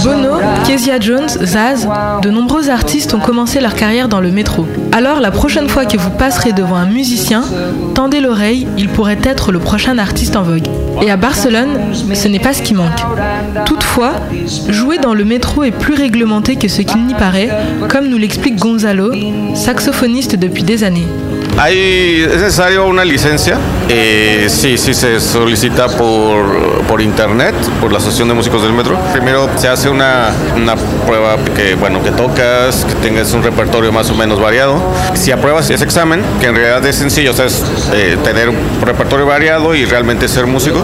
Bono, Kezia Jones, Zaz, de nombreux artistes ont commencé leur carrière dans le métro. Alors la prochaine fois que vous passerez devant un musicien, tendez l'oreille, il pourrait être le prochain artiste en vogue. Et à Barcelone, ce n'est pas ce qui manque. Toutefois, jouer dans le métro est plus réglementé que ce qu'il n'y paraît, comme nous l'explique Gonzalo, saxophoniste depuis des années. Hay, es necesario una licencia. Eh, sí, sí se solicita por, por internet, por la Asociación de Músicos del Metro. Primero se hace una, una prueba que, bueno, que tocas, que tengas un repertorio más o menos variado. Si apruebas ese examen, que en realidad es sencillo, o sea, es eh, tener un repertorio variado y realmente ser músico,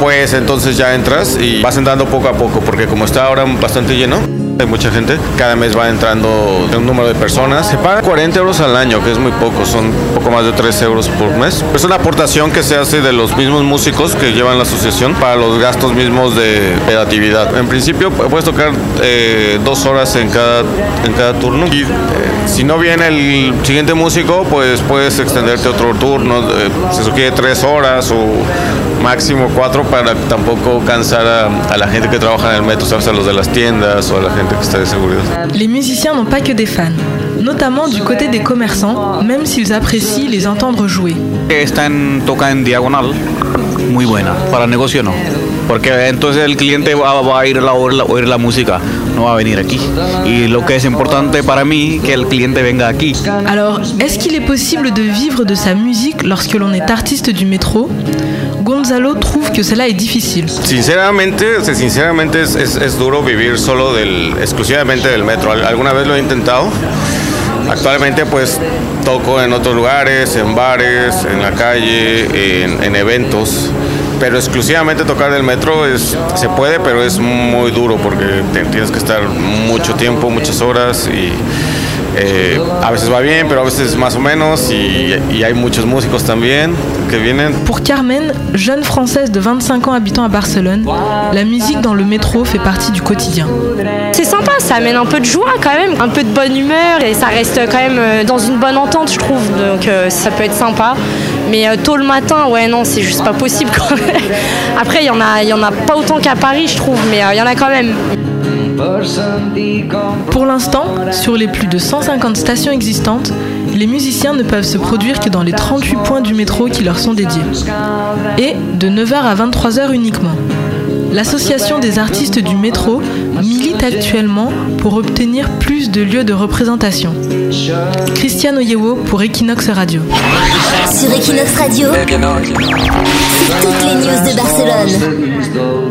pues entonces ya entras y vas entrando poco a poco, porque como está ahora bastante lleno, hay mucha gente. Cada mes va entrando un número de personas. Se paga 40 euros al año, que es muy poco, son poco más de 3 euros por mes. Es una aportación que se hace de los mismos músicos que llevan la asociación para los gastos mismos de operatividad. En principio puedes tocar eh, dos horas en cada, en cada turno. Y eh, si no viene el siguiente músico, pues puedes extenderte otro turno. Eh, se sugiere tres horas o máximo cuatro para tampoco cansar a, a la gente que trabaja en el metro, ¿sabes? a los de las tiendas o a la gente Les musiciens n'ont pas que des fans, notamment du côté des commerçants, même s'ils apprécient les entendre jouer. Está en, toca en diagonal, muy buena. Para el negocio no? Porque entonces el cliente va, va a ir a oír la, oír la música, no va a venir aquí. Y lo que es importante para mí, que el cliente venga aquí. Alors, est-ce qu'il est possible de vivre de sa musique lorsque l'on est artiste du métro Gonzalo trouve que cela est difficile. Sinceramente, o sea, sinceramente es, es- es duro vivir solo del, exclusivamente del metro. Al- Alguna vez lo he intentado. Actualmente pues toco en otros lugares, en bares, en la calle, en, en eventos. Pero exclusivamente tocar el metro es, se puede, pero es muy duro porque te- tienes que estar mucho tiempo, muchas horas y eh, a veces va bien, pero a veces más o menos y, y hay muchos músicos también que vienen. Pour Carmen, jeune française de 25 ans habitant à Barcelone, la musique dans le métro fait partie du quotidien. C'est sympa, ça amène un peu de joie quand même, un peu de bonne humeur et ça reste quand même euh, dans une bonne entente, je trouve. Donc euh, ça peut être sympa. Mais euh, tôt le matin, ouais, non, c'est juste pas possible. quoi. Après, il y en a, y en a pas autant qu'à Paris, je trouve, mais euh, il y en a quand même. Pour l'instant, sur les plus de 150 stations existantes, les musiciens ne peuvent se produire que dans les 38 points du métro qui leur sont dédiés. Et de 9h à 23h uniquement. L'association des artistes du métro milite actuellement pour obtenir plus de lieux de représentation. Christiane Oyewo pour Equinox Radio. Sur Equinox Radio, c'est toutes les news de Barcelone.